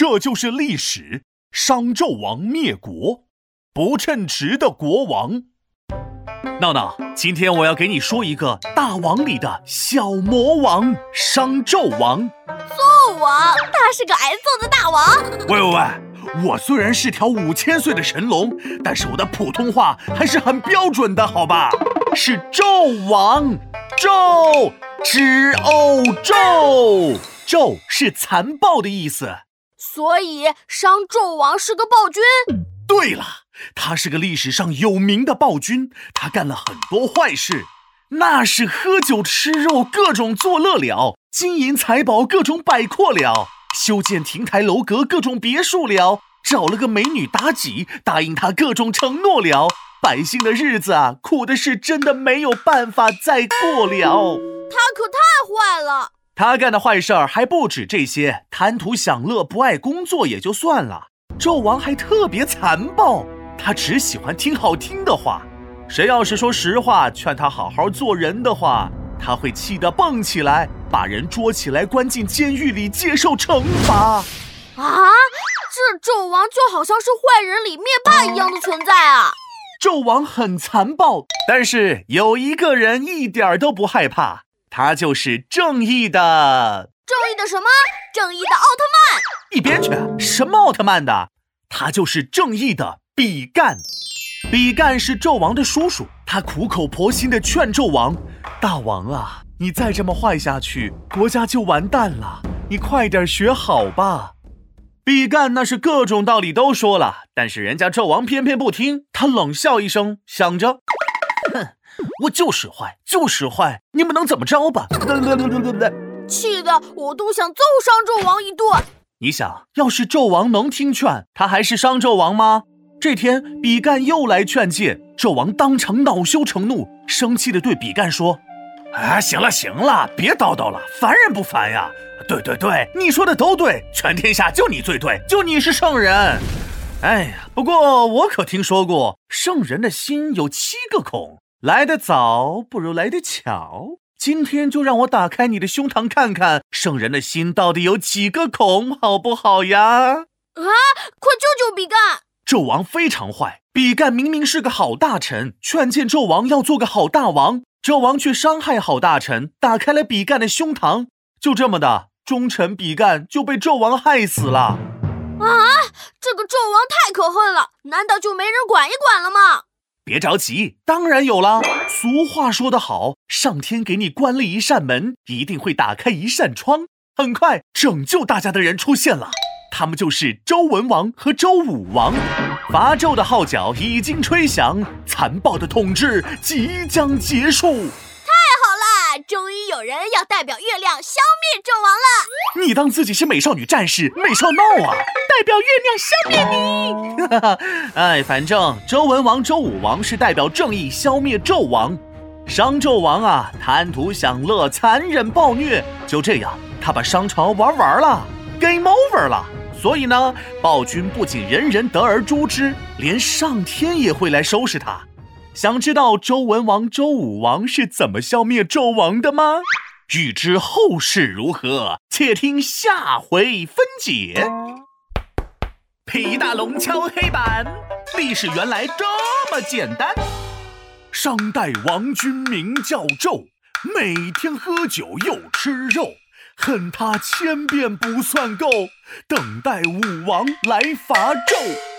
这就是历史。商纣王灭国，不称职的国王。闹闹，今天我要给你说一个大王里的小魔王——商纣王。纣王，他是个挨揍的大王。喂喂喂，我虽然是条五千岁的神龙，但是我的普通话还是很标准的，好吧？是纣王，纣，之欧纣，纣是残暴的意思。所以商纣王是个暴君。对了，他是个历史上有名的暴君，他干了很多坏事，那是喝酒吃肉，各种作乐了；金银财宝，各种摆阔了；修建亭台楼阁，各种别墅了；找了个美女妲己，答应他各种承诺了。百姓的日子啊，苦的是真的没有办法再过了。他可太坏了。他干的坏事儿还不止这些，贪图享乐、不爱工作也就算了，纣王还特别残暴，他只喜欢听好听的话，谁要是说实话，劝他好好做人的话，他会气得蹦起来，把人捉起来关进监狱里接受惩罚。啊，这纣王就好像是坏人里灭霸一样的存在啊！纣王很残暴，但是有一个人一点都不害怕。他就是正义的，正义的什么？正义的奥特曼！一边去！什么奥特曼的？他就是正义的比干。比干是纣王的叔叔，他苦口婆心地劝纣王：“大王啊，你再这么坏下去，国家就完蛋了。你快点学好吧。”比干那是各种道理都说了，但是人家纣王偏偏不听。他冷笑一声，想着：“哼。”我就是坏，就是坏，你们能怎么着吧？气得我都想揍商纣王一顿。你想要是纣王能听劝，他还是商纣王吗？这天，比干又来劝谏，纣王当场恼羞成怒，生气地对比干说：“哎，行了行了，别叨叨了，烦人不烦呀？对对对，你说的都对，全天下就你最对，就你是圣人。哎呀，不过我可听说过，圣人的心有七个孔。”来得早不如来得巧，今天就让我打开你的胸膛，看看圣人的心到底有几个孔，好不好呀？啊！快救救比干！纣王非常坏，比干明明是个好大臣，劝谏纣王要做个好大王，纣王却伤害好大臣，打开了比干的胸膛，就这么的，忠臣比干就被纣王害死了。啊！这个纣王太可恨了，难道就没人管一管了吗？别着急，当然有了。俗话说得好，上天给你关了一扇门，一定会打开一扇窗。很快，拯救大家的人出现了，他们就是周文王和周武王。伐纣的号角已经吹响，残暴的统治即将结束。终于有人要代表月亮消灭纣王了！你当自己是美少女战士美少闹啊？代表月亮消灭你！哎，反正周文王、周武王是代表正义消灭纣王，商纣王啊，贪图享乐，残忍暴虐，就这样，他把商朝玩完了，game over 了。所以呢，暴君不仅人人得而诛之，连上天也会来收拾他。想知道周文王、周武王是怎么消灭纣王的吗？欲知后事如何，且听下回分解。皮大龙敲黑板，历史原来这么简单。商代王君名叫纣，每天喝酒又吃肉，恨他千遍不算够，等待武王来伐纣。